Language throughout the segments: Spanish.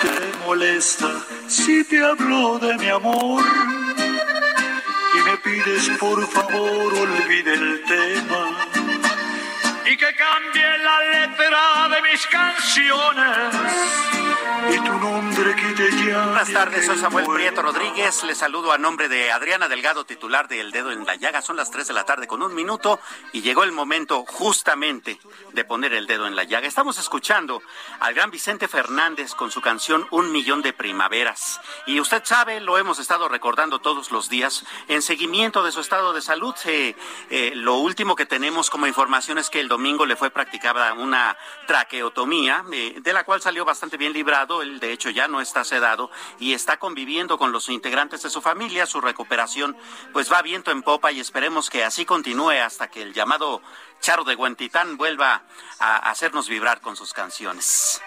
Te molesta si te hablo de mi amor y me pides por favor olvide cambie la letra de mis canciones y tu nombre que te llame Buenas tardes, soy Samuel Prieto. Rodríguez. Les saludo a nombre de Adriana Delgado, titular de El Dedo en la Llaga. Son las 3 de la tarde con un minuto y llegó el momento justamente de poner el dedo en la llaga. Estamos escuchando al gran Vicente Fernández con su canción Un Millón de Primaveras. Y usted sabe, lo hemos estado recordando todos los días en seguimiento de su estado de salud. Eh, eh, lo último que tenemos como información es que el domingo le fue practicada una traqueotomía, eh, de la cual salió bastante bien librado. Él, de hecho, ya no está sedado y está conviviendo con los integrantes de su familia. Su recuperación, pues va viento en popa y esperemos que así continúe hasta que el llamado Charo de Huentitán vuelva a hacernos vibrar con sus canciones.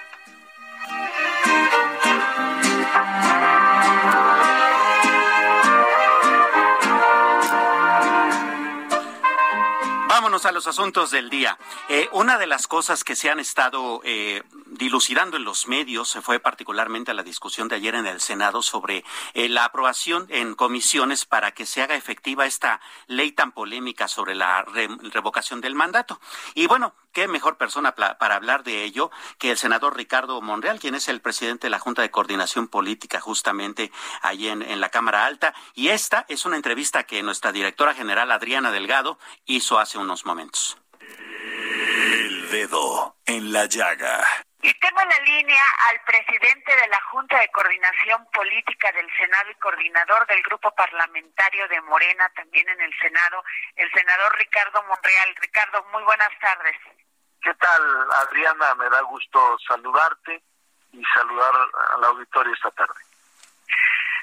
Vámonos a los asuntos del día. Eh, una de las cosas que se han estado eh, dilucidando en los medios se fue particularmente a la discusión de ayer en el Senado sobre eh, la aprobación en comisiones para que se haga efectiva esta ley tan polémica sobre la re- revocación del mandato. Y bueno, qué mejor persona para hablar de ello que el senador Ricardo Monreal, quien es el presidente de la Junta de Coordinación Política justamente allí en la Cámara Alta. Y esta es una entrevista que nuestra directora general Adriana Delgado hizo hace unos momentos. El Dedo en la Llaga. Y tengo en la línea al presidente de la Junta de Coordinación Política del Senado y coordinador del grupo parlamentario de Morena, también en el Senado, el senador Ricardo Monreal. Ricardo, muy buenas tardes. ¿Qué tal, Adriana? Me da gusto saludarte y saludar al auditorio esta tarde.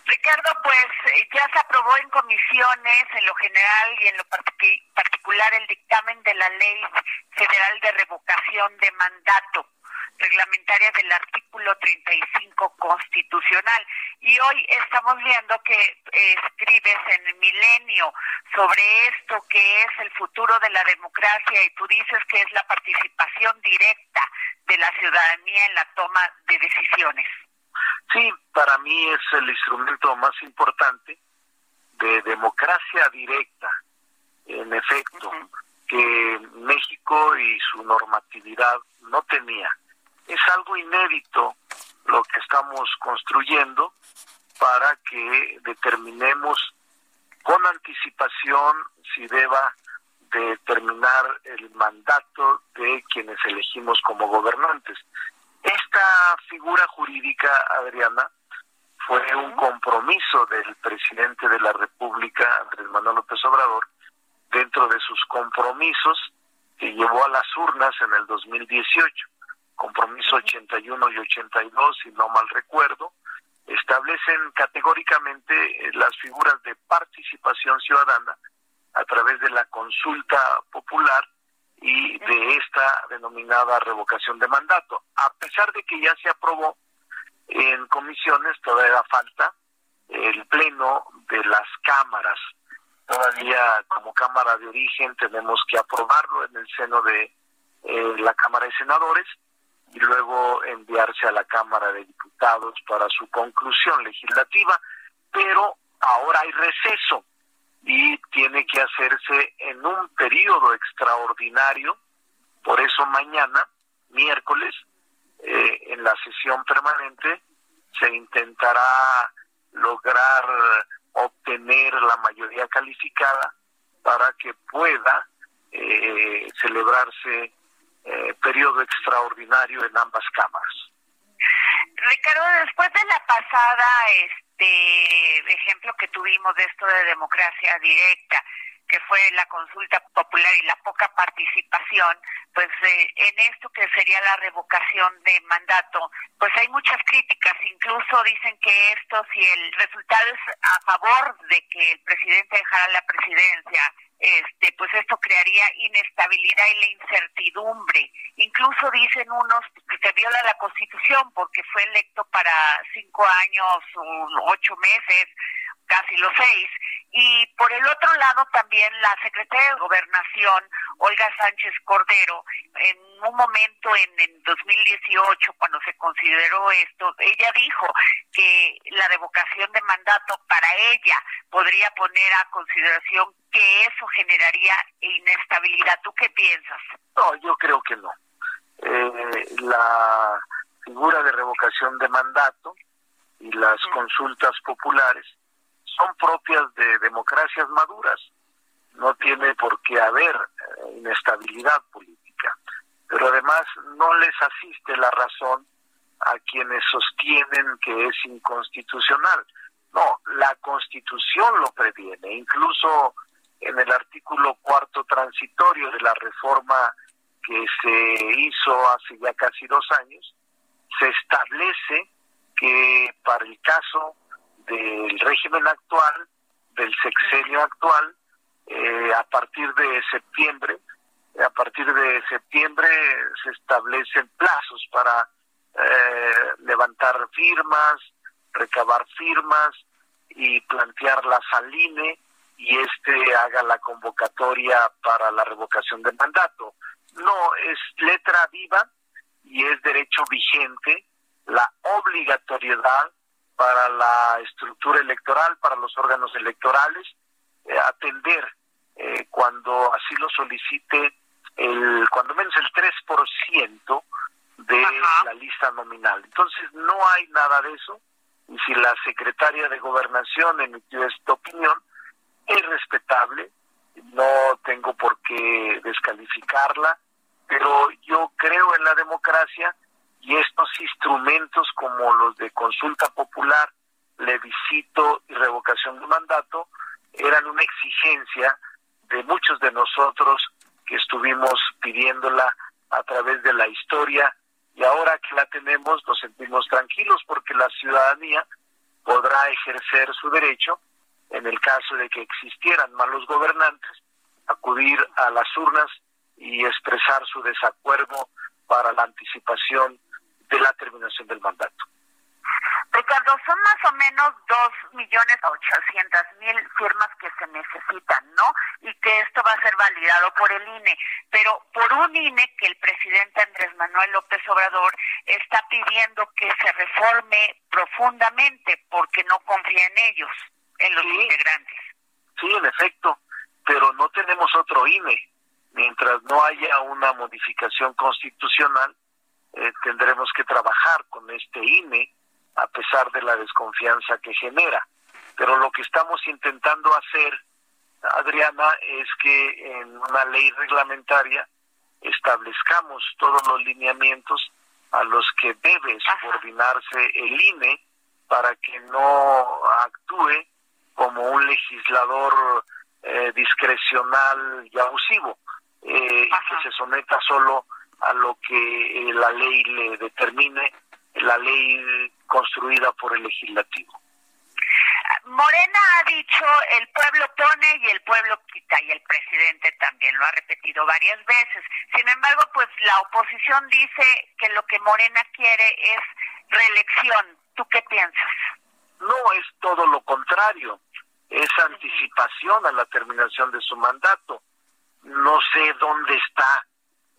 Ricardo, pues eh, ya se aprobó en comisiones, en lo general y en lo partic- particular, el dictamen de la Ley Federal de Revocación de Mandato reglamentaria del artículo 35 constitucional. Y hoy estamos viendo que eh, escribes en el Milenio sobre esto que es el futuro de la democracia y tú dices que es la participación directa de la ciudadanía en la toma de decisiones. Sí, para mí es el instrumento más importante de democracia directa, en efecto, que México y su normatividad no tenía. Es algo inédito lo que estamos construyendo para que determinemos con anticipación si deba de terminar el mandato de quienes elegimos como gobernantes. Esta figura jurídica, Adriana, fue un compromiso del presidente de la República, Andrés Manuel López Obrador, dentro de sus compromisos que llevó a las urnas en el 2018, compromiso 81 y 82, si no mal recuerdo, establecen categóricamente eh, las figuras de participación ciudadana a través de la consulta popular y de esta denominada revocación de mandato. A pesar de que ya se aprobó, en comisiones todavía falta el pleno de las cámaras. Todavía como Cámara de Origen tenemos que aprobarlo en el seno de eh, la Cámara de Senadores y luego enviarse a la Cámara de Diputados para su conclusión legislativa, pero ahora hay receso y tiene que hacerse en un periodo extraordinario, por eso mañana, miércoles, eh, en la sesión permanente, se intentará lograr obtener la mayoría calificada para que pueda eh, celebrarse eh, periodo extraordinario en ambas cámaras. Ricardo, después de la pasada este ejemplo que tuvimos de esto de democracia directa, que fue la consulta popular y la poca participación, pues eh, en esto que sería la revocación de mandato, pues hay muchas críticas, incluso dicen que esto, si el resultado es a favor de que el presidente dejara la presidencia, este, pues esto crearía inestabilidad y la incertidumbre. Incluso dicen unos que se viola la Constitución porque fue electo para cinco años, ocho meses, casi los seis. Y por el otro lado también la secretaria de Gobernación, Olga Sánchez Cordero, en un momento en, en 2018, cuando se consideró esto, ella dijo que la revocación de mandato para ella podría poner a consideración que eso generaría inestabilidad. ¿Tú qué piensas? No, yo creo que no. Eh, la figura de revocación de mandato y las consultas populares son propias de democracias maduras. No tiene por qué haber eh, inestabilidad política. Pero además no les asiste la razón a quienes sostienen que es inconstitucional. No, la constitución lo previene. Incluso en el artículo cuarto transitorio de la reforma que se hizo hace ya casi dos años, se establece que para el caso del régimen actual, del sexenio actual, eh, a partir de septiembre, a partir de septiembre se establecen plazos para eh, levantar firmas, recabar firmas y plantearlas al INE y este haga la convocatoria para la revocación del mandato. No, es letra viva y es derecho vigente la obligatoriedad para la estructura electoral, para los órganos electorales, eh, atender eh, cuando así lo solicite el cuando menos el 3% de la lista nominal. Entonces no hay nada de eso y si la secretaria de gobernación emitió esta opinión, es respetable, no tengo por qué descalificarla, pero yo creo en la democracia y estos instrumentos como los de consulta popular, plebiscito y revocación de mandato eran una exigencia de muchos de nosotros que estuvimos pidiéndola a través de la historia. Y ahora que la tenemos nos sentimos tranquilos porque la ciudadanía podrá ejercer su derecho en el caso de que existieran malos gobernantes, acudir a las urnas y expresar su desacuerdo para la anticipación de la terminación del mandato. Ricardo, son más o menos dos millones ochocientas mil firmas que se necesitan, ¿no? Y que esto va a ser validado por el INE, pero por un INE que el presidente Andrés Manuel López Obrador está pidiendo que se reforme profundamente porque no confía en ellos, en los integrantes. Sí, en efecto, pero no tenemos otro INE. Mientras no haya una modificación constitucional, eh, tendremos que trabajar con este INE a pesar de la desconfianza que genera. Pero lo que estamos intentando hacer, Adriana, es que en una ley reglamentaria establezcamos todos los lineamientos a los que debe subordinarse el INE para que no actúe como un legislador eh, discrecional y abusivo eh, y que se someta solo a lo que eh, la ley le determine, la ley construida por el legislativo. Morena ha dicho el pueblo pone y el pueblo quita y el presidente también lo ha repetido varias veces. Sin embargo, pues la oposición dice que lo que Morena quiere es reelección. ¿Tú qué piensas? No, es todo lo contrario. Es anticipación a la terminación de su mandato. No sé dónde está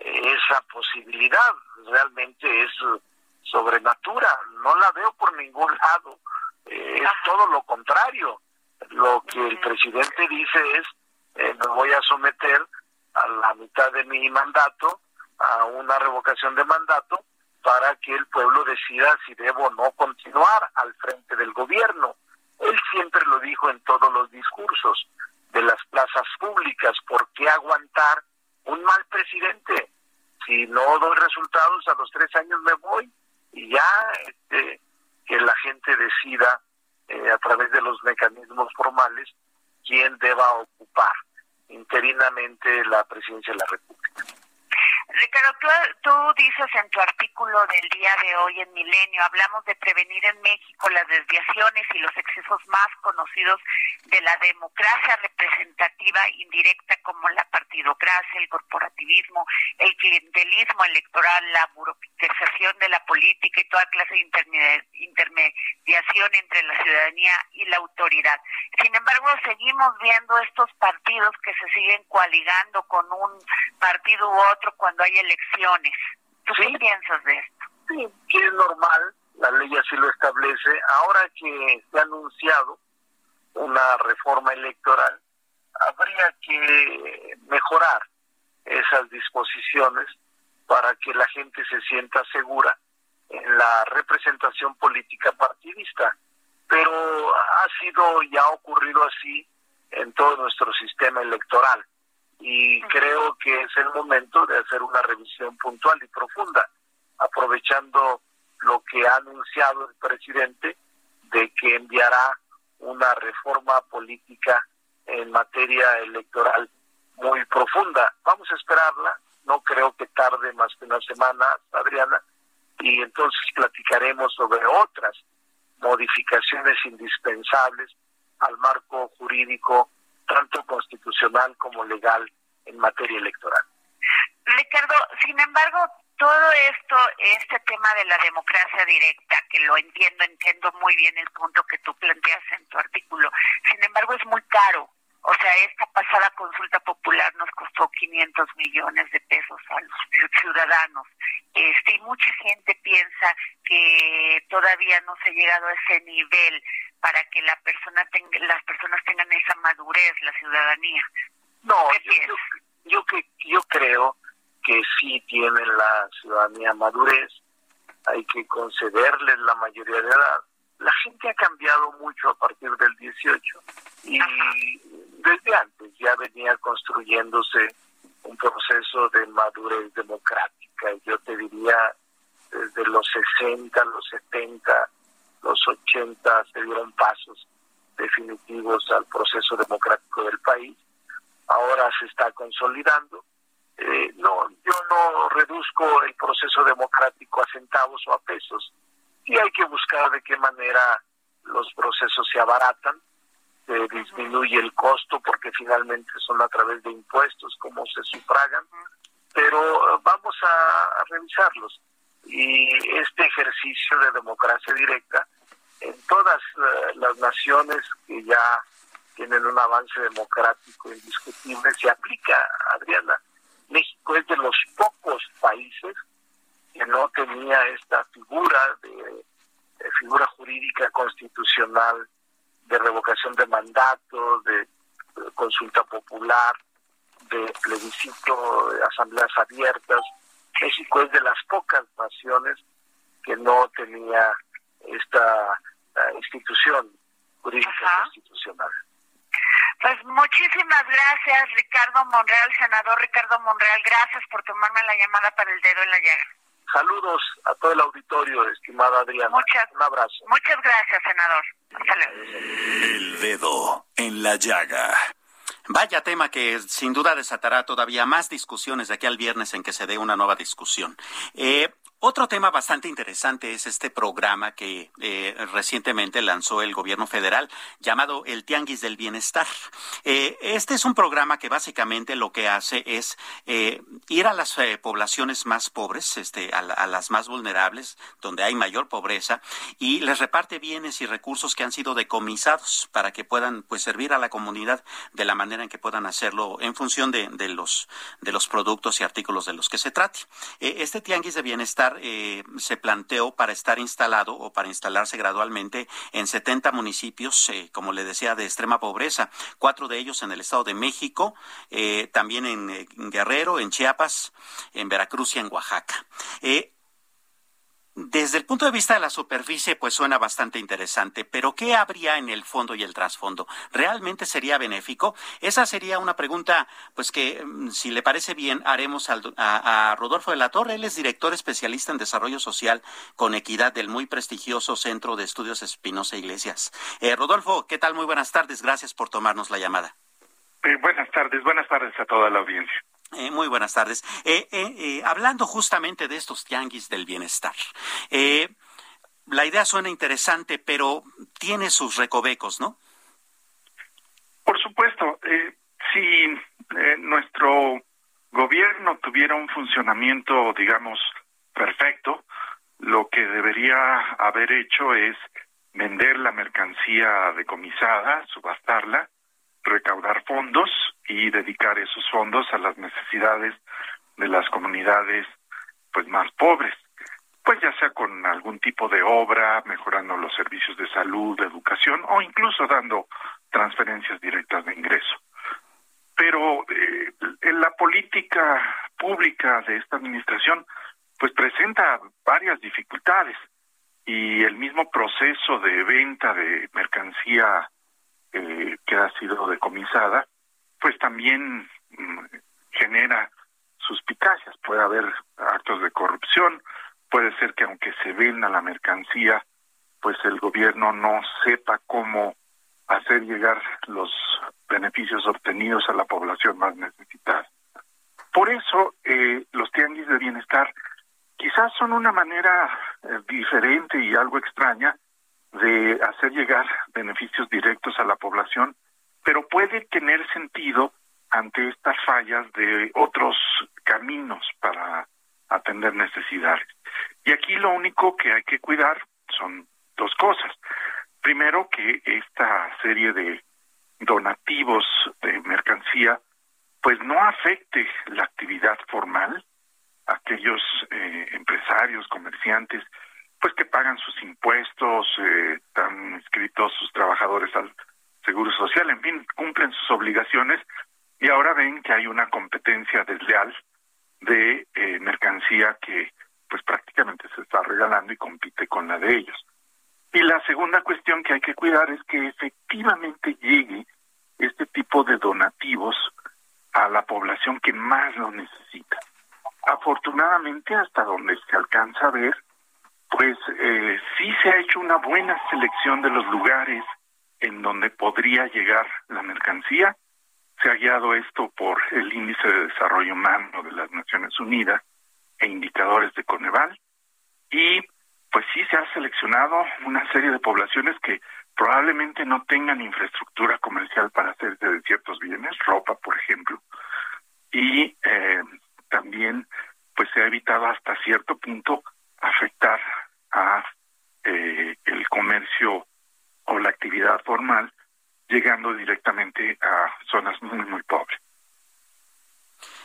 esa posibilidad. Realmente es sobrenatura. No la veo por ningún lado. Eh, es todo lo contrario. Lo que el presidente dice es, eh, me voy a someter a la mitad de mi mandato a una revocación de mandato para que el pueblo decida si debo o no continuar al frente del gobierno. Él siempre lo dijo en todos los discursos de las plazas públicas, ¿por qué aguantar un mal presidente? Si no doy resultados, a los tres años me voy y ya este, que la gente decida eh, a través de los mecanismos formales quién deba ocupar interinamente la presidencia de la República. Ricardo, tú, dices en tu artículo del día de hoy en Milenio, hablamos de prevenir en México las desviaciones y los excesos más conocidos de la democracia representativa indirecta como la partidocracia, el corporativismo, el clientelismo electoral, la burocratización de la política y toda clase de intermediación entre la ciudadanía y la autoridad. Sin embargo, seguimos viendo estos partidos que se siguen coaligando con un partido u otro cuando hay elecciones. ¿Tú qué piensas de esto? Sí, que es normal, la ley así lo establece. Ahora que se ha anunciado una reforma electoral, habría que mejorar esas disposiciones para que la gente se sienta segura en la representación política partidista. Pero ha sido y ha ocurrido así en todo nuestro sistema electoral y creo que es el momento de hacer una revisión puntual y profunda, aprovechando lo que ha anunciado el presidente de que enviará una reforma política en materia electoral muy profunda. Vamos a esperarla, no creo que tarde más que una semana, Adriana, y entonces platicaremos sobre otras modificaciones indispensables al marco jurídico tanto constitucional como legal en materia electoral. Ricardo, sin embargo, todo esto, este tema de la democracia directa, que lo entiendo, entiendo muy bien el punto que tú planteas en tu artículo, sin embargo es muy caro. O sea, esta pasada consulta popular nos costó 500 millones de pesos a los ciudadanos. Este, y mucha gente piensa que todavía no se ha llegado a ese nivel para que la persona tenga, las personas tengan esa madurez, la ciudadanía. No, yo, yo, que, yo creo que sí tienen la ciudadanía madurez, hay que concederles la mayoría de edad. La gente ha cambiado mucho a partir del 18 y desde antes ya venía construyéndose un proceso de madurez democrática. Yo te diría, desde los 60, los 70, los 80 se dieron pasos definitivos al proceso democrático del país. Ahora se está consolidando. Eh, no, yo no reduzco el proceso democrático a centavos o a pesos. Y hay que buscar de qué manera los procesos se abaratan, se disminuye el costo porque finalmente son a través de impuestos como se sufragan, pero eh, vamos a revisarlos y este ejercicio de democracia directa en todas eh, las naciones que ya tienen un avance democrático indiscutible se aplica, Adriana. México es de los pocos países que no tenía esta figura de, figura jurídica constitucional de revocación de mandato, de consulta popular, de plebiscito, de asambleas abiertas, México es de las pocas naciones que no tenía esta uh, institución jurídica Ajá. constitucional. Pues muchísimas gracias, Ricardo Monreal, senador Ricardo Monreal. Gracias por tomarme la llamada para el dedo en la llaga. Saludos a todo el auditorio, estimada Adriana. Muchas, Un abrazo. Muchas gracias, senador. Hasta luego. El dedo en la llaga. Vaya tema que sin duda desatará todavía más discusiones de aquí al viernes en que se dé una nueva discusión. Eh, Otro tema bastante interesante es este programa que eh, recientemente lanzó el gobierno federal llamado el Tianguis del Bienestar. Eh, este es un programa que básicamente lo que hace es eh, ir a las poblaciones más pobres, este, a, a, las más vulnerables, donde hay mayor pobreza, y les reparte bienes y recursos que han sido decomisados para que puedan pues servir a la comunidad de la manera en que puedan hacerlo en función de, de los de los productos y artículos de los que se trate. este Tianguis de Bienestar eh, se planteó para estar instalado o para instalarse gradualmente en 70 municipios, eh, como le decía, de extrema pobreza, cuatro de ellos en el Estado de México, eh, también en, Guerrero, en Chiapas, en Veracruz y en Oaxaca. Desde el punto de vista de la superficie, pues suena bastante interesante, pero ¿qué habría en el fondo y el trasfondo? ¿Realmente sería benéfico? Esa sería una pregunta, pues que, mm, si le parece bien, haremos a, Rodolfo de la Torre. Él es director especialista en desarrollo social con equidad del muy prestigioso Centro de Estudios Espinosa Iglesias. Eh, Rodolfo, ¿qué tal? Muy buenas tardes. Gracias por tomarnos la llamada. Eh, buenas tardes, buenas tardes a toda la audiencia. Eh, muy buenas tardes. Eh, eh, hablando justamente de estos tianguis del bienestar, la idea suena interesante, pero tiene sus recovecos, ¿no? Por supuesto. si nuestro gobierno tuviera un funcionamiento, digamos, perfecto, lo que debería haber hecho es vender la mercancía decomisada, subastarla, recaudar fondos y dedicar esos fondos a las necesidades de las comunidades pues más pobres pues ya sea con algún tipo de obra, mejorando los servicios de salud, de educación o incluso dando transferencias directas de ingreso. Pero eh, la política pública de esta administración pues presenta varias dificultades y el mismo proceso de venta de mercancía eh, que ha sido decomisada, pues también mm, genera suspicacias. Puede haber actos de corrupción, puede ser que aunque se venda la mercancía, pues el gobierno no sepa cómo hacer llegar los beneficios obtenidos a la población más necesitada. Por eso, eh, los tianguis de bienestar quizás son una manera eh, diferente y algo extraña de hacer llegar beneficios directos a la población, pero puede tener sentido ante estas fallas de otros caminos para atender necesidades. Y aquí lo único que hay que cuidar son dos cosas. Primero, que esta serie de donativos de mercancía pues no afecte la actividad formal, aquellos eh, empresarios, comerciantes pues que pagan sus impuestos, eh, están inscritos sus trabajadores al Seguro Social, en fin, cumplen sus obligaciones y ahora ven que hay una competencia desleal de eh, mercancía que pues prácticamente se está regalando y compite con la de ellos. Y la segunda cuestión que hay que cuidar es que efectivamente llegue este tipo de donativos a la población que más lo necesita. Afortunadamente, hasta donde se alcanza a ver, pues eh, sí se ha hecho una buena selección de los lugares en donde podría llegar la mercancía. Se ha guiado esto por el Índice de Desarrollo Humano de las Naciones Unidas e indicadores de Coneval. Y pues sí se ha seleccionado una serie de poblaciones que probablemente no tengan infraestructura comercial para hacerse de ciertos bienes, ropa, por ejemplo. Y eh, también pues se ha evitado hasta cierto punto afectar a eh, el comercio o la actividad formal, llegando directamente a zonas muy, muy pobres.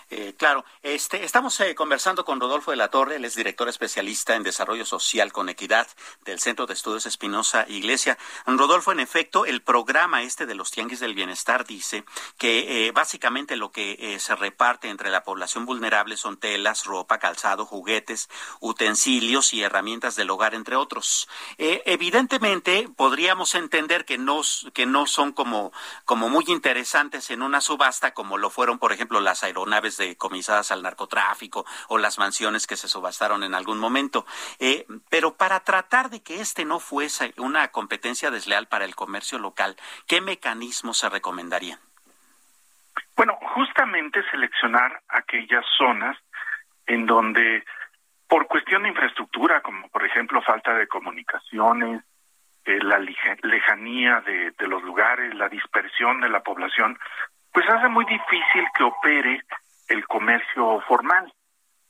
Eh, claro, este, estamos eh, conversando con Rodolfo de la Torre, él es director especialista en desarrollo social con equidad del Centro de Estudios Espinosa Iglesia. Rodolfo, en efecto, el programa este de los tianguis del bienestar dice que eh, básicamente lo que se reparte entre la población vulnerable son telas, ropa, calzado, juguetes, utensilios y herramientas del hogar, entre otros. evidentemente, podríamos entender que no, que no son como, como muy interesantes en una subasta como lo fueron, por ejemplo, las aeronaves decomisadas al narcotráfico o las mansiones que se subastaron en algún momento. Eh, pero para tratar de que este no fuese una competencia desleal para el comercio local, ¿qué mecanismos se recomendarían? Bueno, justamente seleccionar aquellas zonas en donde por cuestión de infraestructura, como por ejemplo falta de comunicaciones, eh, la lejanía de los lugares, la dispersión de la población, pues hace muy difícil que opere el comercio formal.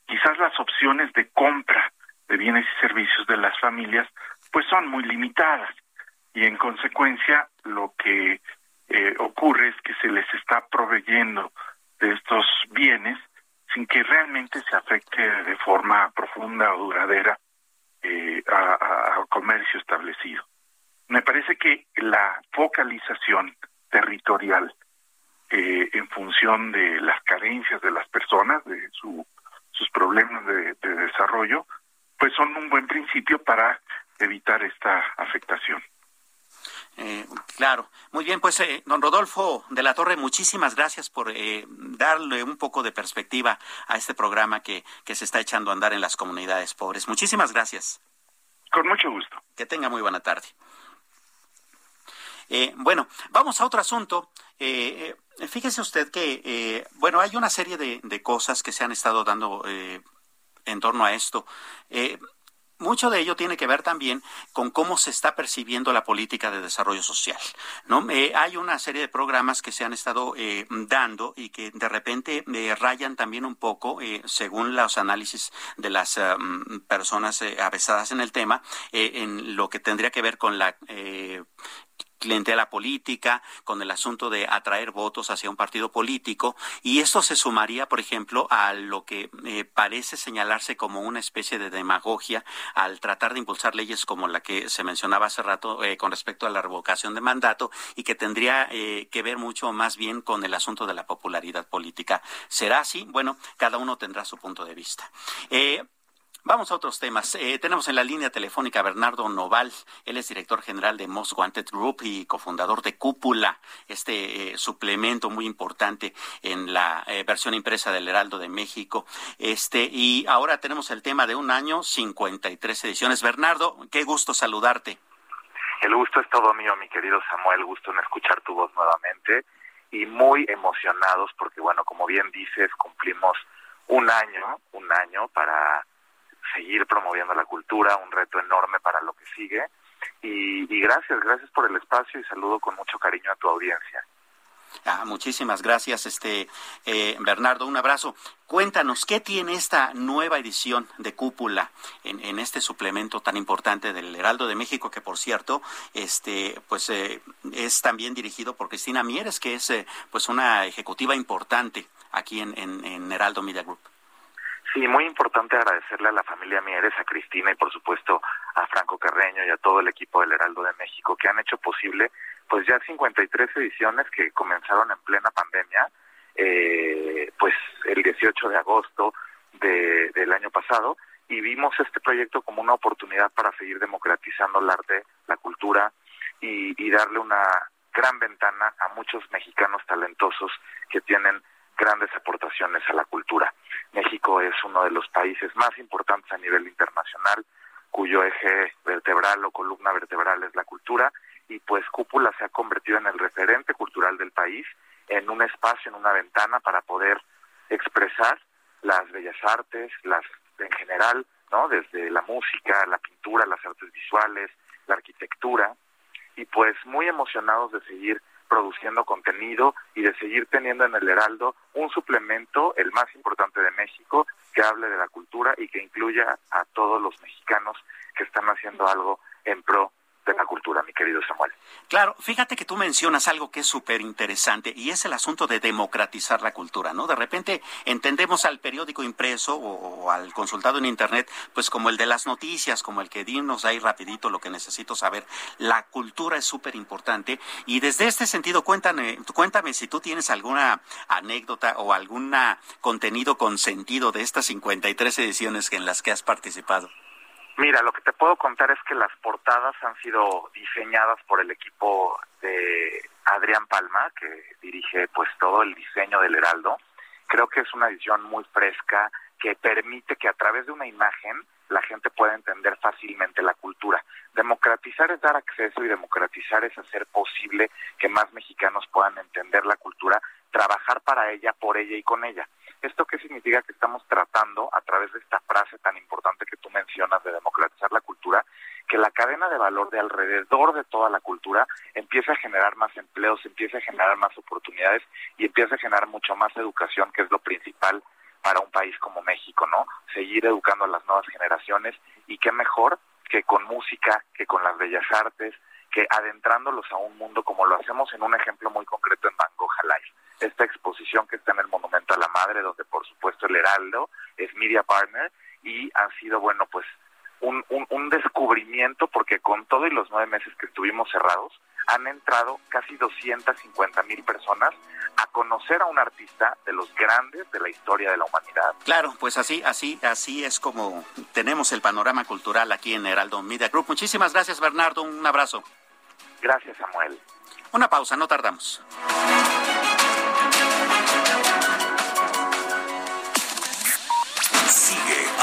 Quizás las opciones de compra de bienes y servicios de las familias pues son muy limitadas y en consecuencia lo que eh, ocurre es que se les está proveyendo de estos bienes sin que realmente se afecte de forma profunda o duradera eh, al comercio establecido. Me parece que la focalización territorial eh, en función de las carencias de las personas, de su, sus problemas de desarrollo, pues son un buen principio para evitar esta afectación. Eh, claro, muy bien, pues eh, don Rodolfo de la Torre, muchísimas gracias por eh, darle un poco de perspectiva a este programa que, que se está echando a andar en las comunidades pobres. Muchísimas gracias. Con mucho gusto. Que tenga muy buena tarde. Bueno, vamos a otro asunto. fíjese usted que, bueno, hay una serie de, de, cosas que se han estado dando en torno a esto. Mucho de ello tiene que ver también con cómo se está percibiendo la política de desarrollo social. ¿no? Eh, hay una serie de programas que se han estado eh, dando y que de repente eh, rayan también un poco, según los análisis de las mm, personas avesadas en el tema, en lo que tendría que ver con la clientela política, con el asunto de atraer votos hacia un partido político, y esto se sumaría, por ejemplo, a lo que eh, parece señalarse como una especie de demagogia al tratar de impulsar leyes como la que se mencionaba hace rato eh, con respecto a la revocación de mandato y que tendría eh, que ver mucho más bien con el asunto de la popularidad política. ¿Será así? Bueno, cada uno tendrá su punto de vista. Vamos a otros temas. Eh, tenemos en la línea telefónica a Bernardo Noval. Él es director general de Most Wanted Group y cofundador de Cúpula, este eh, suplemento muy importante en la eh, versión impresa del Heraldo de México. Este, y ahora tenemos el tema de un año, 53 ediciones. Bernardo, qué gusto saludarte. El gusto es todo mío, mi querido Samuel. Gusto en escuchar tu voz nuevamente y muy emocionados porque, bueno, como bien dices, cumplimos un año, un año para seguir promoviendo la cultura, un reto enorme para lo que sigue. Y, gracias, gracias por el espacio y saludo con mucho cariño a tu audiencia. Ah, muchísimas gracias, este eh, Bernardo. Un abrazo. Cuéntanos, ¿qué tiene esta nueva edición de Cúpula en, este suplemento tan importante del Heraldo de México, que por cierto, este, pues eh, es también dirigido por Cristina Mieres, que es eh, pues una ejecutiva importante aquí en, en Heraldo Media Group? Sí, muy importante agradecerle a la familia Mieres, a Cristina y por supuesto a Franco Carreño y a todo el equipo del Heraldo de México que han hecho posible pues ya 53 ediciones que comenzaron en plena pandemia, eh, pues el 18 de agosto de, del año pasado y vimos este proyecto como una oportunidad para seguir democratizando el arte, la cultura y, y darle una gran ventana a muchos mexicanos talentosos que tienen grandes aportaciones a la cultura. México es uno de los países más importantes a nivel internacional, cuyo eje vertebral o columna vertebral es la cultura, y pues Cúpula se ha convertido en el referente cultural del país, en un espacio, en una ventana para poder expresar las bellas artes, las en general, ¿no? Desde la música, la pintura, las artes visuales, la arquitectura, y pues muy emocionados de seguir produciendo contenido y de seguir teniendo en el Heraldo un suplemento, el más importante de México, que hable de la cultura y que incluya a todos los mexicanos que están haciendo algo en pro de la cultura, mi querido Samuel. Claro, fíjate que tú mencionas algo que es súper interesante y es el asunto de democratizar la cultura, ¿no? De repente entendemos al periódico impreso o, al consultado en Internet, pues como el de las noticias, como el que dinos ahí rapidito lo que necesito saber. La cultura es súper importante y desde este sentido, cuéntame, cuéntame si tú tienes alguna anécdota o algún contenido con sentido de estas 53 ediciones en las que has participado. Mira, lo que te puedo contar es que las portadas han sido diseñadas por el equipo de Adrián Palma, que dirige pues todo el diseño del Heraldo. Creo que es una edición muy fresca que permite que a través de una imagen la gente pueda entender fácilmente la cultura. Democratizar es dar acceso y democratizar es hacer posible que más mexicanos puedan entender la cultura, trabajar para ella, por ella y con ella. ¿Esto qué significa? Que estamos tratando, a través de esta frase tan importante que tú mencionas de democratizar la cultura, que la cadena de valor de alrededor de toda la cultura empiece a generar más empleos, empiece a generar más oportunidades y empiece a generar mucho más educación, que es lo principal para un país como México, ¿no? Seguir educando a las nuevas generaciones y qué mejor que con música, que con las bellas artes, que adentrándolos a un mundo como lo hacemos en un ejemplo muy concreto en Van Gogh Live. Esta exposición que está en el Monumento a la Madre, donde por supuesto el Heraldo es media partner y ha sido, bueno, pues un, un, un descubrimiento porque con todo y los nueve meses que estuvimos cerrados, han entrado casi 250 mil personas a conocer a un artista de los grandes de la historia de la humanidad. Claro, pues así, así, así es como tenemos el panorama cultural aquí en Heraldo Media Group. Muchísimas gracias, Bernardo. Un abrazo. Gracias, Samuel. Una pausa, no tardamos.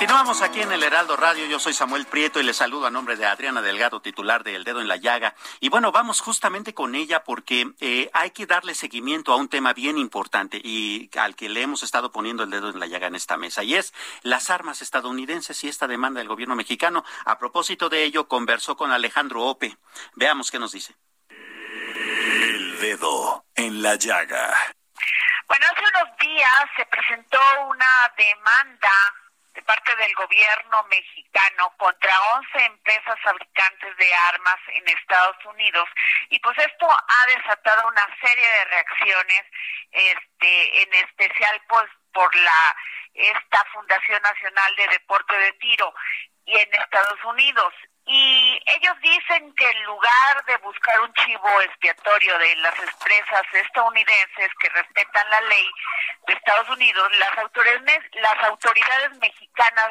Continuamos aquí en el Heraldo Radio. Yo soy Samuel Prieto y le saludo a nombre de Adriana Delgado, titular de El Dedo en la Llaga. Y bueno, vamos justamente con ella porque eh, hay que darle seguimiento a un tema bien importante y al que le hemos estado poniendo el dedo en la llaga en esta mesa, y es las armas estadounidenses y esta demanda del gobierno mexicano. A propósito de ello, conversó con Alejandro Ope. Veamos qué nos dice. El Dedo en la Llaga. Bueno, hace unos días se presentó una demanda parte del gobierno mexicano contra 11 empresas fabricantes de armas en Estados Unidos. Y pues esto ha desatado una serie de reacciones este en especial pues por la esta Fundación Nacional de Deporte de Tiro y en Estados Unidos y ellos dicen que en lugar de buscar un chivo expiatorio de las empresas estadounidenses que respetan la ley de Estados Unidos, las autoridades, las autoridades mexicanas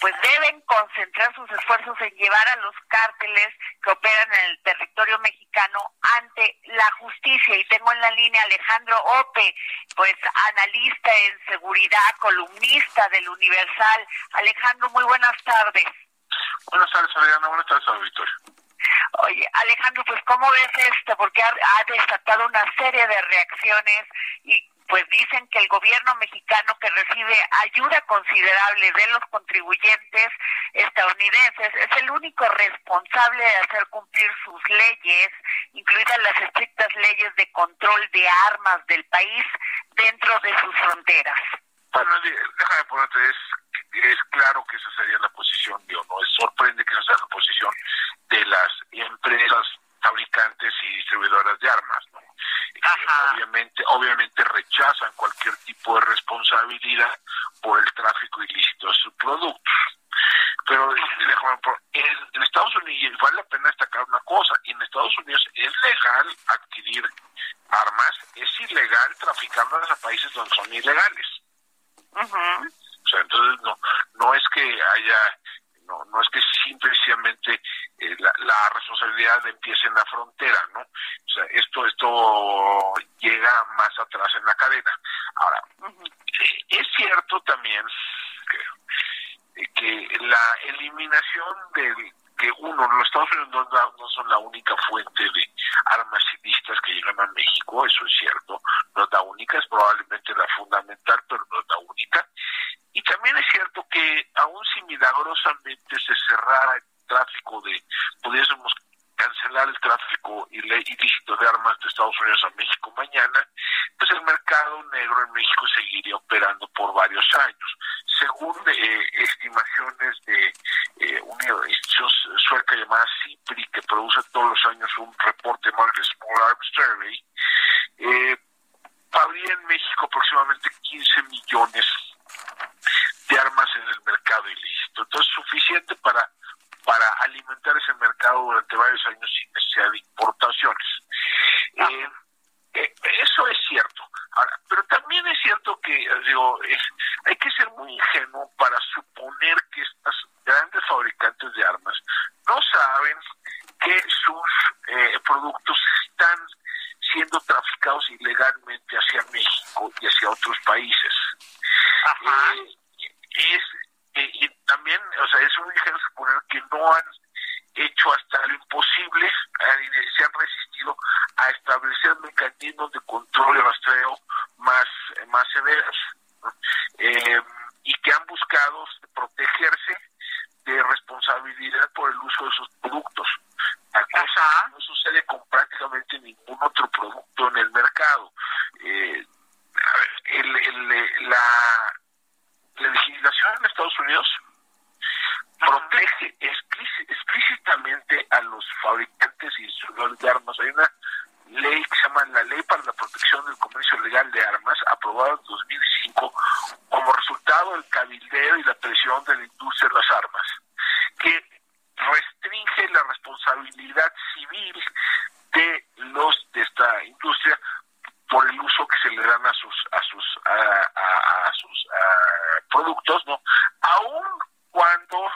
pues deben concentrar sus esfuerzos en llevar a los cárteles que operan en el territorio mexicano ante la justicia. Y tengo en la línea Alejandro Ope, pues analista en seguridad, columnista del Universal. Alejandro, muy buenas tardes. Buenas tardes, Adriana. Buenas tardes, auditorio. Oye, Alejandro, pues ¿cómo ves esto? Porque ha, ha, desatado una serie de reacciones y pues dicen que el gobierno mexicano que recibe ayuda considerable de los contribuyentes estadounidenses es el único responsable de hacer cumplir sus leyes, incluidas las estrictas leyes de control de armas del país dentro de sus fronteras. Bueno, déjame ponerte, es es claro que esa sería la posición, yo no es sorprende que esa sea la posición de las empresas fabricantes y distribuidoras de armas, ¿no? obviamente, obviamente rechazan cualquier tipo de responsabilidad por el tráfico ilícito de sus productos. Pero en, en Estados Unidos vale la pena destacar una cosa, en Estados Unidos es legal adquirir armas, es ilegal traficarlas a países donde son ilegales. Uh o sea, entonces no, no es que haya, no, no es que simplemente eh, la, la, responsabilidad empiece en la frontera, ¿no? O sea, esto, esto llega más atrás en la cadena. Ahora, uh -huh. eh, es cierto también que, que la eliminación del porque uno, los Estados Unidos no, no son la única fuente de armas ilícitas que llegan a México, eso es cierto, no es la única, es probablemente la fundamental, pero no es la única. Y también es cierto que aun si milagrosamente se cerrara el tráfico de, pudiésemos cancelar el tráfico ilícito de armas de Estados Unidos a México mañana, pues el mercado negro en México seguiría operando por varios años. Según eh, estimaciones de eh, una institución sueca llamada CIPRI, que produce todos los años un reporte Market Small Arms Survey, eh, habría en México aproximadamente 15 millones de armas en el mercado ilícito. Entonces, suficiente para para alimentar ese mercado durante varios años sin necesidad de importaciones. Eh, eh, eso es cierto. Ahora, pero también es cierto que, digo, hay que ser muy ingenuo para suponer que estas grandes fabricantes de armas no saben que sus eh, productos están siendo traficados ilegalmente hacia México y hacia otros países. es y también, o sea, es muy ingenuo suponer que no han hecho hasta lo imposible, se han resistido a establecer mecanismos de control y rastreo más, más severos eh, y que han buscado protegerse de responsabilidad por el uso de sus productos. La cosa no sucede con prácticamente ningún otro producto en el mercado. Eh, el, el, la la legislación en Estados Unidos protege explícitamente a los fabricantes y distribuidores de armas. Hay una ley que se llama la Ley para la Protección del Comercio Legal de Armas, aprobada en 2005 como resultado del cabildeo y la presión de la industria de las armas, que restringe la responsabilidad civil de los de esta industria por el uso que se le dan a sus a sus a, sus productos no aun cuando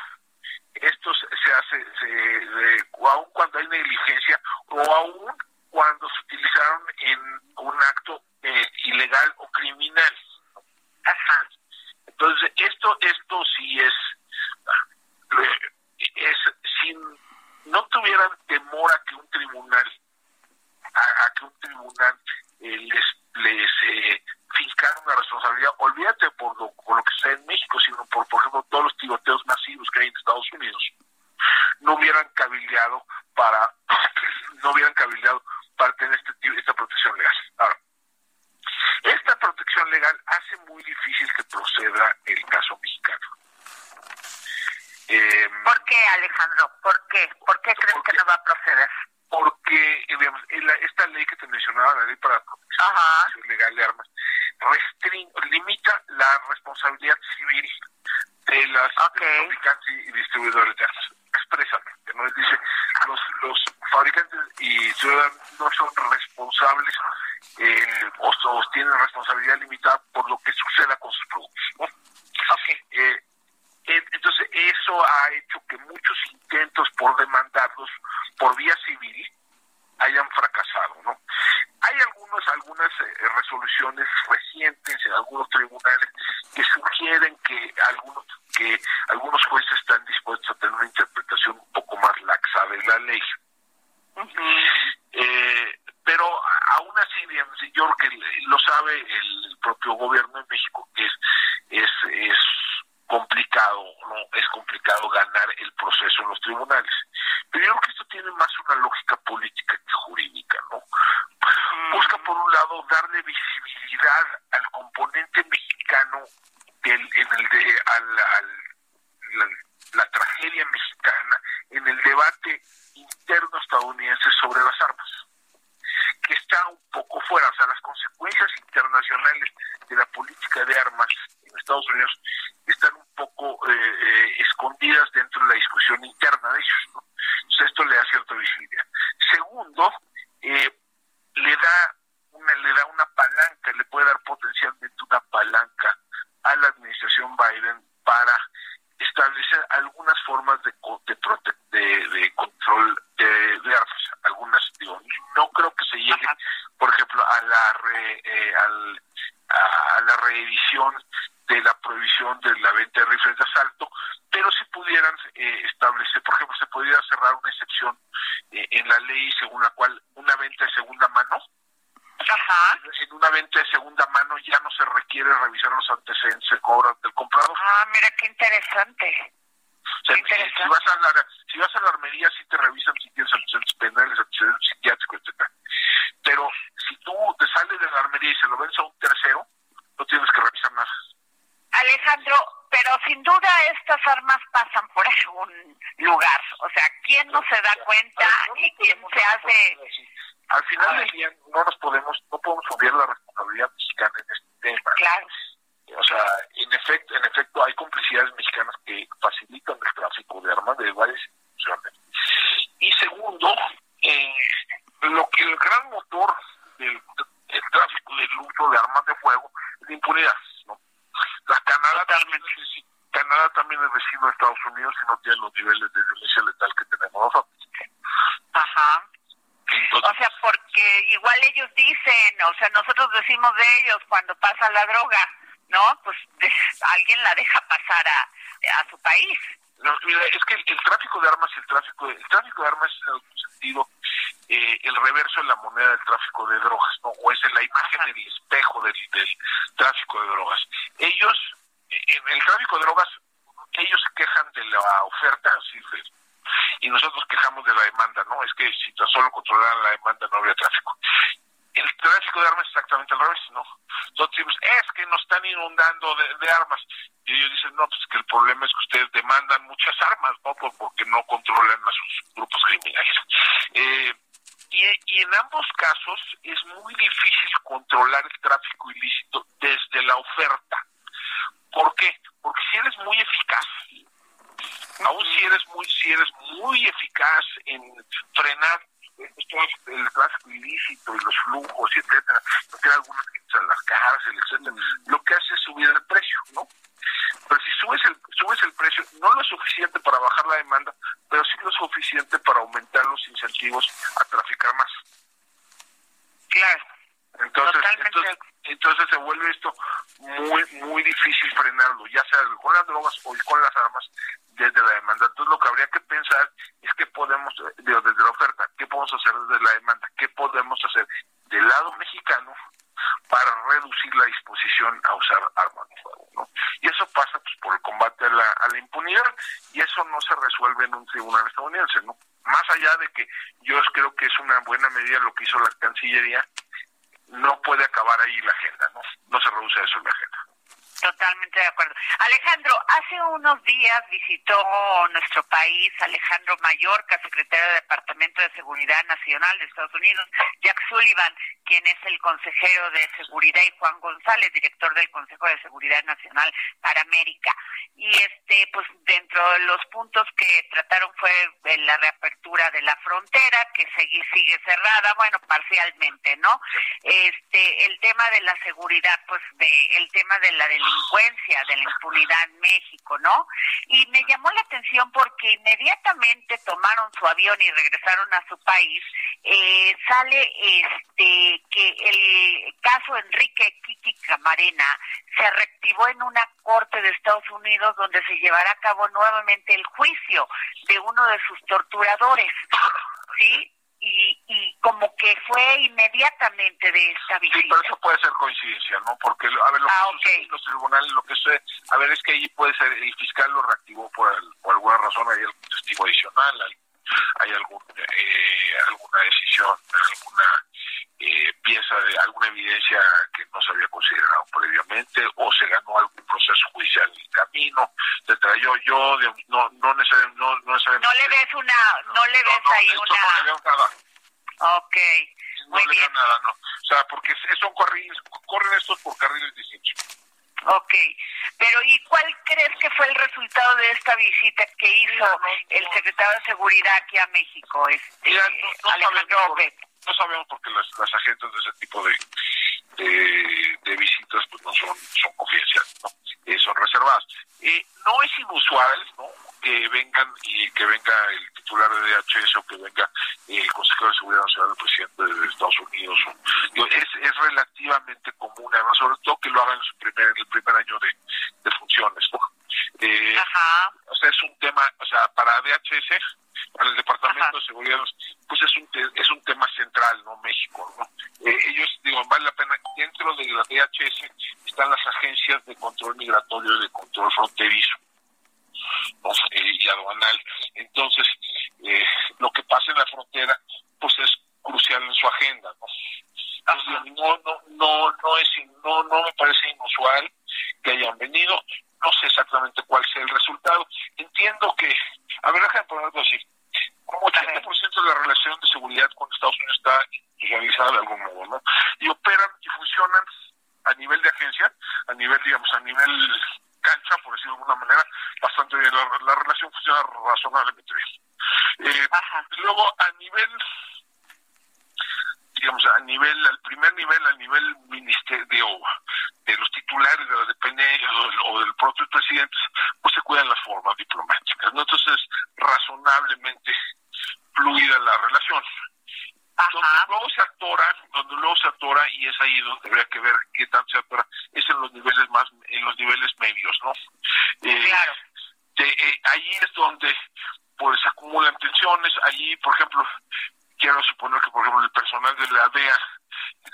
esto se hace se, aun cuando hay negligencia o aun cuando se utilizaron en un acto eh, ilegal o criminal entonces esto esto sí es eh, es si no tuvieran temor a que un tribunal a que un tribunal eh, les, les eh, una responsabilidad, olvídate por lo, por lo que está en México, sino por, por ejemplo, todos los tiroteos masivos que hay en Estados Unidos, no hubieran cabildeado para, no hubieran cabildeado para tener este, esta protección legal. Ahora, esta protección legal hace muy difícil que proceda el caso mexicano. Eh, ¿Por qué, Alejandro? ¿Por qué? ¿Por qué crees que no va a proceder? porque digamos, esta ley que te mencionaba, la ley para la protección legal de armas, limita la responsabilidad civil de las fabricantes y distribuidores de armas, expresamente. ¿no? Dice, los, los fabricantes y ciudadanos no son responsables eh, o, tienen responsabilidad limitada por lo que suceda con sus productos. ¿no? Eh, entonces, eso ha hecho que muchos intentos por demandarlos por vía civil hayan fracasado, ¿no? Hay algunos, algunas eh, resoluciones recientes en algunos tribunales que sugieren que algunos que algunos jueces están dispuestos a tener una interpretación un poco más laxa de la ley. eh, pero aún así, digamos, yo que lo sabe el propio gobierno de México, que es, es, es complicado, no es complicado ganar el proceso en los tribunales. Pero yo creo que esto tiene más una lógica política que jurídica, ¿no? Busca por un lado darle visibilidad al componente mexicano del, en el de al, la, la tragedia mexicana en el debate interno estadounidense sobre las armas que está un poco fuera, o sea, las consecuencias internacionales de la política de armas en Estados Unidos están un poco eh, eh, escondidas dentro de la discusión interna de ellos. ¿no? Entonces esto le da cierta visibilidad. Segundo, eh, le da una le da una palanca, le puede dar potencialmente una palanca a la administración Biden para establecer algunas formas de de, de, control de, armas, algunas digo, no creo que se llegue, por ejemplo, a la re, al, a la reedición de la prohibición de la venta de rifles de asalto, pero si pudieran eh, establecer, por ejemplo, se pudiera ley según la cual una venta de segunda mano, Ajá. en una venta de segunda mano ya no se requiere revisar los antecedentes de cobro del comprador. Ah, mira qué interesante. O sea, Interesante. si vas a la si vas a la armería sí te revisan si tienes antecedentes penales, antecedentes psiquiátricos, etcétera. Pero si tú te sales de la armería y se lo vendes a un tercero, no tienes que revisar nada. Alejandro, pero sin duda estas armas pasan por algún lugar. O sea, ¿quién no se da cuenta y quién se hace? Al final del día no nos podemos, no podemos obviar la responsabilidad mexicana en este tema. Claro. O sea, en efecto, en efecto hay complicidades mexicanas que facilitan el tráfico de armas de varias instituciones. Y segundo, eh, lo que el gran motor del, del tráfico del uso de armas de fuego es la impunidad. La Canadá también, es- Canadá también es vecino de Estados Unidos y no tiene los niveles de violencia letal que tenemos nosotros. Ajá. Entonces, O sea, porque igual ellos dicen, o sea, nosotros decimos de ellos cuando pasa la droga, ¿no? Pues de- alguien la deja pasar a, a su país. No, mira, es que el, el tráfico de armas y el tráfico de, el tráfico de armas es en algún sentido eh, el reverso de la moneda del tráfico de drogas, ¿no? O es la imagen del espejo del, del tráfico de drogas. Ellos, eh, en el tráfico de drogas, ellos se quejan de la oferta, es, y nosotros quejamos de la demanda, ¿no? Es que si tan solo controlaran la demanda no habría tráfico. El tráfico de armas es exactamente al revés, ¿no? Nosotros decimos, es que nos están inundando de, de armas. Y ellos dicen, no, pues que el problema es que ustedes demandan muchas armas, ¿no? Por- porque no controlan a sus grupos criminales. Eh, y, y en ambos casos es muy difícil controlar el tráfico ilícito desde la oferta. ¿Por qué? Porque si eres muy eficaz, aún si eres muy si eres muy eficaz en frenar estos- el tráfico ilícito y los flujos y etcétera meter algunos a las cárceles etcétera lo que hace es subir el precio no pero si subes el subes el precio no lo suficiente para bajar la demanda pero sí lo suficiente para aumentar los incentivos a traficar más. Claro. Entonces, entonces se vuelve esto muy, muy difícil frenarlo, ya sea con las drogas o con las armas desde la demanda. Entonces lo que habría que pensar es qué podemos, eh, digo, desde la oferta, qué podemos hacer desde la demanda, qué podemos hacer del lado mexicano para reducir la disposición a usar armas de fuego. ¿no? Y eso pasa pues, por el combate a la, a la impunidad y eso no se resuelve en un tribunal estadounidense. ¿no? Más allá de que yo creo que es una buena medida lo que hizo la Cancillería, no puede acabar ahí la agenda, ¿no? No se reduce a eso la agenda. Totalmente de acuerdo. Alejandro, hace unos días visitó nuestro país Alejandro Mallorca, secretario del Departamento de Seguridad Nacional de Estados Unidos, Jack Sullivan, quien es el consejero de Seguridad, y Juan González, director del Consejo de Seguridad Nacional para América. Y este, pues dentro de los puntos que trataron fue la reapertura de la frontera, que sigue, sigue cerrada, bueno, parcialmente, ¿no? Este, el tema de la seguridad, pues de, el tema de la delincuencia, de la impunidad en México, ¿no? Y me llamó la atención porque inmediatamente tomaron su avión y regresaron a su país, eh, sale este que el caso Enrique Kiki Camarena se reactivó en una corte de Estados Unidos donde se llevará a cabo nuevamente el juicio de uno de sus torturadores, ¿sí? Y, y como que fue inmediatamente de esta visita. Sí, pero eso puede ser coincidencia, ¿no? Porque, a ver, lo que Ah, sucede ok. en los tribunales, lo que sucede, a ver, es que ahí puede ser, el fiscal lo reactivó por, al- por alguna razón, hay algún testigo adicional, hay, hay algún, eh, alguna decisión, alguna eh, pieza de alguna evidencia que no se había considerado previamente, o se ganó algún proceso judicial en el camino, etcétera. Yo, yo, digamos, no, no necesariamente, no, no necesariamente- No le ves una, no le ves no, ahí una. no le veo nada. Ok, no muy le bien. veo nada, no. O sea, porque son carriles, corren estos por carriles distintos. Ok, pero ¿y cuál crees que fue el resultado de esta visita que hizo el secretario de Seguridad aquí a México, este Mira, no, no Alejandro sabemos, por- no sabemos porque las, las agentes de ese tipo de, de, de visitas pues no son, son confidenciales, ¿no? Eh, son reservadas. Eh, no es inusual, ¿no? Que vengan y que venga el titular de DHS o que venga el consejero de Seguridad Nacional del presidente de Estados Unidos. es, es relativamente común, además, sobre todo que lo hagan en, su primer, en el primer año de, de funciones, ¿no? Eh, o sea, es un tema, o sea, para DHS, para el Departamento de Seguridad, pues es un, te- México. Eh, ellos, digo, vale la pena, dentro de la DHS están las agencias de control migratorio y de control fronterizo eh, y aduanal. Entonces, eh, lo que pasa en la frontera, pues es crucial en su agenda. ¿no? no, no, no, no, es, no, no me parece inusual que hayan venido. No sé exactamente cuál sea el resultado. Entiendo que, a ver, déjame ponerlo así. Como 80% de la relación de seguridad con Estados Unidos está realizada de algún modo, ¿no? Y operan y funcionan a nivel de agencia, a nivel, digamos, a nivel cancha, por decirlo de alguna manera, bastante bien. La, relación funciona razonablemente bien. Eh, luego, a nivel digamos, a nivel, al primer nivel, al nivel ministerio de los titulares de la dependencia o del propio presidente, pues se cuidan las formas diplomáticas, ¿no? Entonces, razonablemente fluida la relación. Donde luego se atora, donde luego se atora y es ahí donde habría que ver qué tanto se atora, es en los niveles más, en los niveles medios, ¿no? Eh, claro. Eh, ahí es donde pues acumulan tensiones, allí, por ejemplo, quiero suponer que, por ejemplo, el personal de la DEA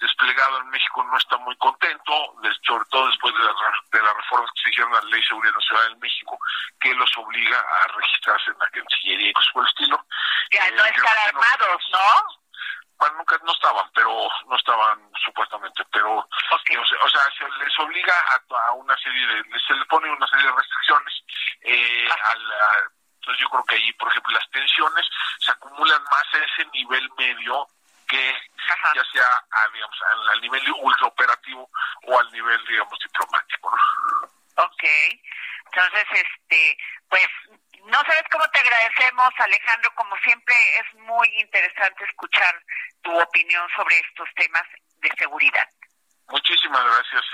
desplegado en México no está muy contento, sobre todo después de, la, de las reformas que se hicieron a la Ley de Seguridad Nacional en México, que los obliga a registrarse en la Cancillería y cosas por el estilo. Ya no eh, estar armados, ¿no? Bueno, nunca no estaban, pero no estaban supuestamente, pero o, sea, se les obliga a, una serie de, se le pone una serie de restricciones eh, a la entonces yo creo que ahí, por ejemplo, las tensiones se acumulan más a ese nivel medio que ya sea a, digamos, al nivel ultraoperativo o al nivel, digamos, diplomático. ¿no? Ok. Entonces, este, pues, no sabes cómo te agradecemos, Alejandro. Como siempre, es muy interesante escuchar tu opinión sobre estos temas de seguridad. Muchísimas gracias.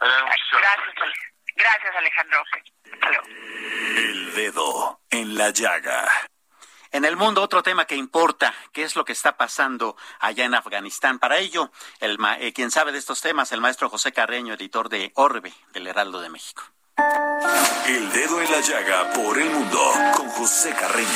gracias. Gracias, Alejandro. El dedo en la llaga. En el mundo, otro tema que importa, ¿qué es lo que está pasando allá en Afganistán? Para ello, el eh, quien sabe de estos temas, el maestro José Carreño, editor de Orbe, del Heraldo de México. El dedo en la llaga por el mundo, con José Carreño.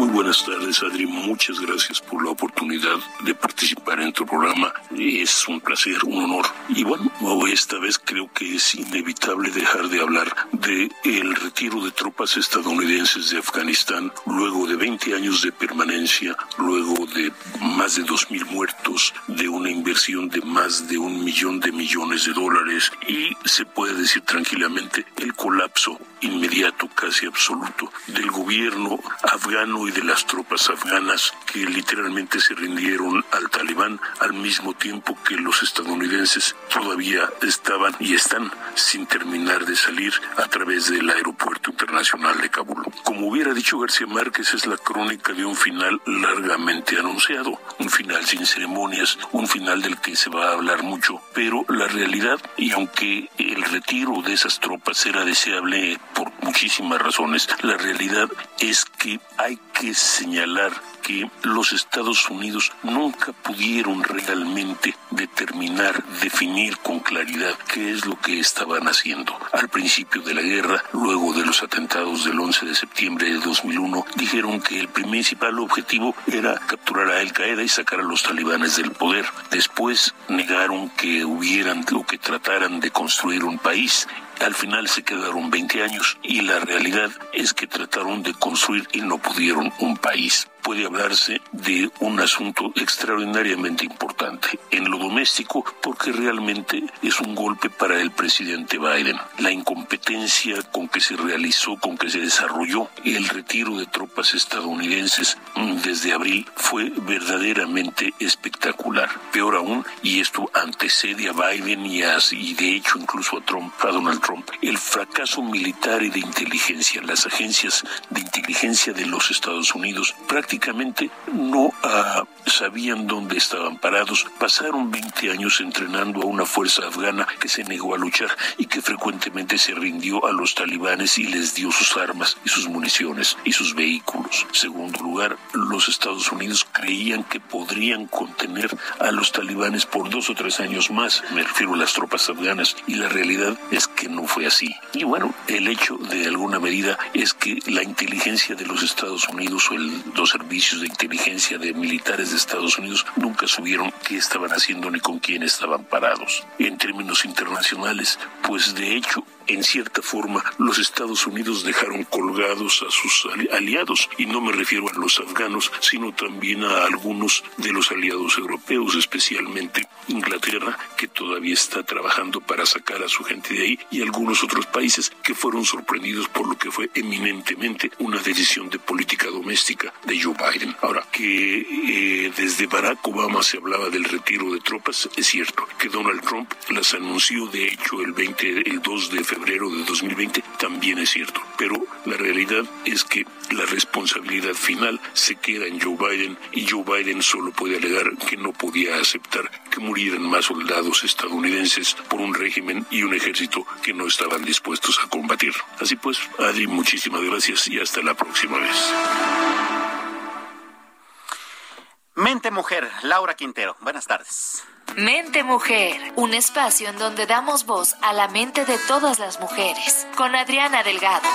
Muy buenas tardes, Adri. Muchas gracias por la oportunidad de participar en tu programa. Es un placer, un honor. Y bueno, esta vez creo que es inevitable dejar de hablar de el retiro de tropas estadounidenses de Afganistán luego de 20 años de permanencia, luego de más de 2.000 muertos, de una inversión de más de un millón de millones de dólares y se puede decir tranquilamente el colapso inmediato, casi absoluto, del gobierno afgano y de las tropas afganas que literalmente se rindieron al talibán al mismo tiempo que los estadounidenses todavía estaban y están sin terminar de salir a través del aeropuerto internacional de Kabul. Como hubiera dicho García Márquez, es la crónica de un final largamente anunciado, un final sin ceremonias, un final del que se va a hablar mucho, pero la realidad, y aunque el retiro de esas tropas era deseable por muchísimas razones, la realidad es que hay que señalar que los Estados Unidos nunca pudieron realmente determinar, definir con claridad qué es lo que estaban haciendo. Al principio de la guerra, luego de los atentados del 11 de septiembre de 2001, dijeron que el principal objetivo era capturar a Al Qaeda y sacar a los talibanes del poder. Después negaron que hubieran o que trataran de construir un país al final se quedaron 20 años y la realidad es que trataron de construir y no pudieron un país puede hablarse de un asunto extraordinariamente importante en lo doméstico porque realmente es un golpe para el presidente Biden. La incompetencia con que se realizó, con que se desarrolló el retiro de tropas estadounidenses desde abril fue verdaderamente espectacular. Peor aún, y esto antecede a Biden y, a, y de hecho incluso a Trump, a Donald Trump, el fracaso militar y de inteligencia, las agencias de inteligencia de los Estados Unidos prácticamente no ah, sabían dónde estaban parados. Pasaron 20 años entrenando a una fuerza afgana que se negó a luchar y que frecuentemente se rindió a los talibanes y les dio sus armas y sus municiones y sus vehículos. Segundo lugar, los Estados Unidos creían que podrían contener a los talibanes por dos o tres años más, me refiero a las tropas afganas, y la realidad es que no fue así. Y bueno, el hecho de alguna medida es que la inteligencia de los Estados Unidos o el, los servicios de inteligencia de militares de Estados Unidos nunca supieron qué estaban haciendo ni con quién estaban parados. En términos internacionales, pues de hecho en cierta forma, los Estados Unidos dejaron colgados a sus aliados, y no me refiero a los afganos, sino también a algunos de los aliados europeos, especialmente Inglaterra, que todavía está trabajando para sacar a su gente de ahí, y algunos otros países que fueron sorprendidos por lo que fue eminentemente una decisión de política doméstica de Joe Biden. Ahora, que eh, desde Barack Obama se hablaba del retiro de tropas, es cierto, que Donald Trump las anunció de hecho el 20, el 2 de febrero de 2020, también es cierto, pero la realidad es que la responsabilidad final se queda en Joe Biden y Joe Biden solo puede alegar que no podía aceptar que murieran más soldados estadounidenses por un régimen y un ejército que no estaban dispuestos a combatir. Así pues, Adri, muchísimas gracias y hasta la próxima vez. Mente Mujer, Laura Quintero. Buenas tardes. Mente Mujer, un espacio en donde damos voz a la mente de todas las mujeres, con Adriana Delgado.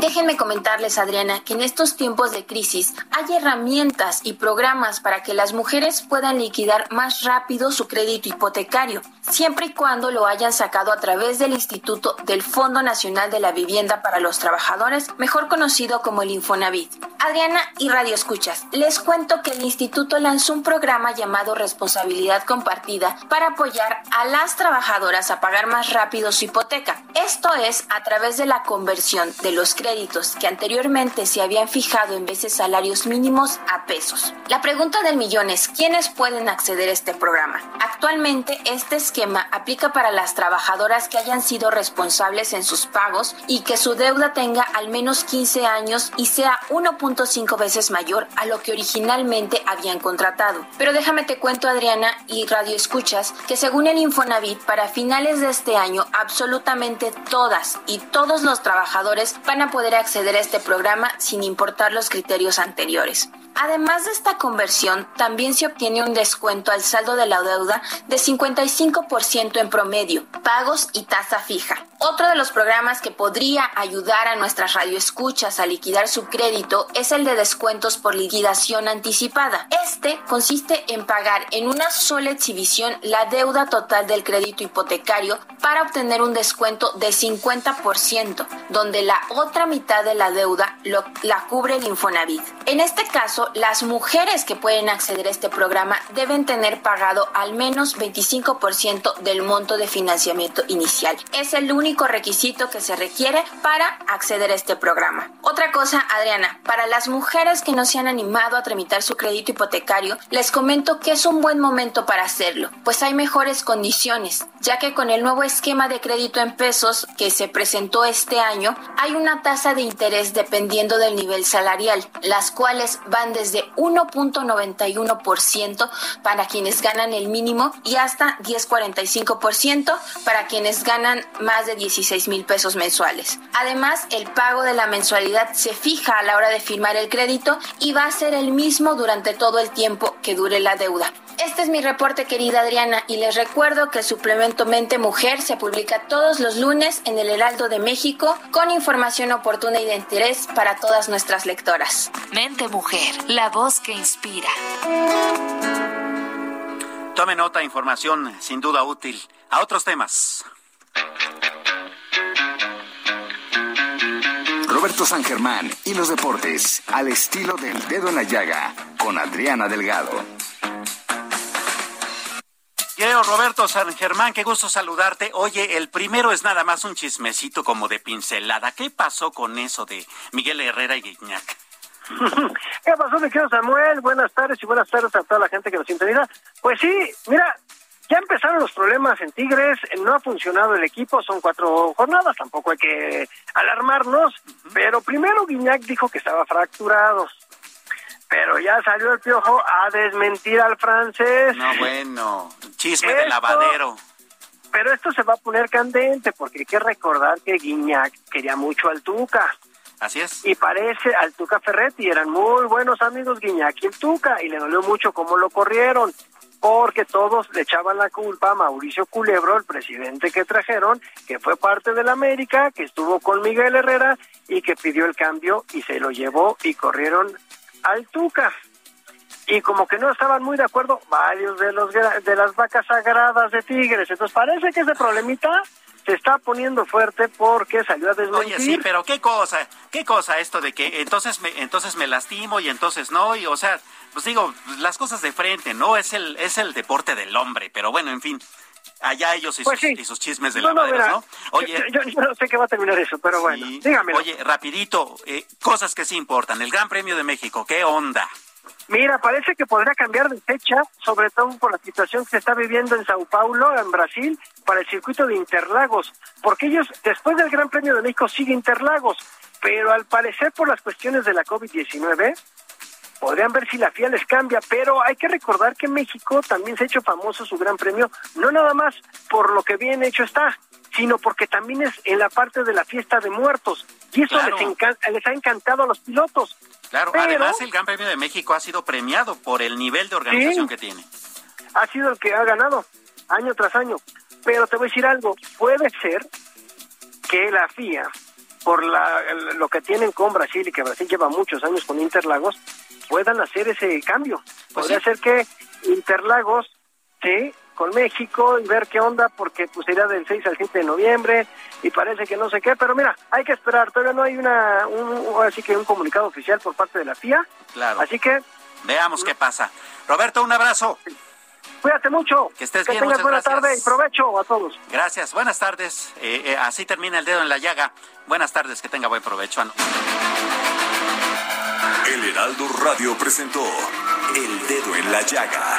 Déjenme comentarles, Adriana, que en estos tiempos de crisis hay herramientas y programas para que las mujeres puedan liquidar más rápido su crédito hipotecario, siempre y cuando lo hayan sacado a través del Instituto del Fondo Nacional de la Vivienda para los Trabajadores, mejor conocido como el Infonavit. Adriana y Radio Escuchas, les cuento que el instituto lanzó un programa llamado Responsabilidad Compartida para apoyar a las trabajadoras a pagar más rápido su hipoteca. Esto es a través de la conversión de los créditos que anteriormente se habían fijado en veces salarios mínimos a pesos. La pregunta del millón es, ¿quiénes pueden acceder a este programa? Actualmente este esquema aplica para las trabajadoras que hayan sido responsables en sus pagos y que su deuda tenga al menos 15 años y sea 1.5 veces mayor a lo que originalmente habían contratado. Pero déjame te cuento Adriana y Radio Escuchas que según el Infonavit para finales de este año absolutamente todas y todos los trabajadores van a poder acceder a este programa sin importar los criterios anteriores. Además de esta conversión, también se obtiene un descuento al saldo de la deuda de 55% en promedio, pagos y tasa fija. Otro de los programas que podría ayudar a nuestras radioescuchas a liquidar su crédito es el de descuentos por liquidación anticipada. Este consiste en pagar en una sola exhibición la deuda total del crédito hipotecario para obtener un descuento de 50%, donde la otra mitad de la deuda lo, la cubre el Infonavit. En este caso, las mujeres que pueden acceder a este programa deben tener pagado al menos 25% del monto de financiamiento inicial. Es el único requisito que se requiere para acceder a este programa. Otra cosa, Adriana, para las mujeres que no se han animado a tramitar su crédito hipotecario, les comento que es un buen momento para hacerlo, pues hay mejores condiciones, ya que con el nuevo esquema de crédito en pesos que se presentó este año, hay una tasa de interés dependiendo del nivel salarial, las cuales van desde 1.91% para quienes ganan el mínimo y hasta 10.45% para quienes ganan más de 16 mil pesos mensuales. Además, el pago de la mensualidad se fija a la hora de firmar el crédito y va a ser el mismo durante todo el tiempo que dure la deuda. Este es mi reporte, querida Adriana, y les recuerdo que el suplemento Mente Mujer se publica todos los lunes en el Heraldo de México con información oportuna y de interés para todas nuestras lectoras. Mente Mujer, la voz que inspira. Tome nota, información sin duda útil. A otros temas. Roberto San Germán y los deportes al estilo del dedo en la llaga con Adriana Delgado. Quiero Roberto San Germán, qué gusto saludarte. Oye, el primero es nada más un chismecito como de pincelada. ¿Qué pasó con eso de Miguel Herrera y Guiñac? ¿Qué pasó, mi querido Samuel? Buenas tardes y buenas tardes a toda la gente que nos sintoniza. Pues sí, mira, ya empezaron los problemas en Tigres, no ha funcionado el equipo, son cuatro jornadas, tampoco hay que alarmarnos, pero primero Guiñac dijo que estaba fracturado pero ya salió el piojo a desmentir al francés. No, bueno, chisme de lavadero. Pero esto se va a poner candente porque hay que recordar que Guiñac quería mucho al Tuca. Así es. Y parece al Tuca Ferretti, eran muy buenos amigos Guiñac y el Tuca, y le dolió mucho cómo lo corrieron. porque todos le echaban la culpa a Mauricio Culebro, el presidente que trajeron, que fue parte de la América, que estuvo con Miguel Herrera y que pidió el cambio y se lo llevó y corrieron al Tuca. Y como que no estaban muy de acuerdo varios de los de las vacas sagradas de Tigres. Entonces parece que ese problemita se está poniendo fuerte porque salió a desmentir. Oye, sí, pero qué cosa, qué cosa esto de que entonces me, entonces me lastimo y entonces no, y o sea, pues digo, las cosas de frente, ¿no? Es el, es el deporte del hombre, pero bueno, en fin. Allá ellos y, Pues sus, sí. y sus chismes de No, lavaderos, ¿no? Oye, yo, yo no sé qué va a terminar eso, pero bueno, dígamelo. oye, rapidito, eh, cosas que sí importan. El Gran Premio de México, ¿qué onda? Mira, parece que podría cambiar de fecha, sobre todo por la situación que se está viviendo en Sao Paulo, en Brasil, para el circuito de Interlagos, porque ellos, después del Gran Premio de México, sigue Interlagos, pero al parecer por las cuestiones de la COVID-19, podrían ver si la FIA les cambia, pero hay que recordar que México también se ha hecho famoso su Gran Premio, no nada más por lo que bien hecho está, sino porque también es en la parte de la fiesta de muertos, y eso Claro. les, encan- les ha encantado a los pilotos. Claro, Pero- además el Gran Premio de México ha sido premiado por el nivel de organización Sí. que tiene. ha sido el que ha ganado año tras año. Pero te voy a decir algo, puede ser que la FIA, por la, lo que tienen con Brasil y que Brasil lleva muchos años con Interlagos, puedan hacer ese cambio. Pues Podría ser que Interlagos, sí, con México y ver qué onda, porque pues sería del 6 al 7 de noviembre y parece que no sé qué, pero mira, hay que esperar, todavía no hay una, un, así que un comunicado oficial por parte de la FIA, Claro. así que Veamos qué pasa. Roberto, un abrazo. cuídate mucho, Que estés que bien, tengas buena gracias. tarde y provecho a todos. Gracias, buenas tardes. Eh, eh, así termina el dedo en la llaga. Buenas tardes, que tenga buen provecho. Ah. El Heraldo Radio presentó El Dedo en la Llaga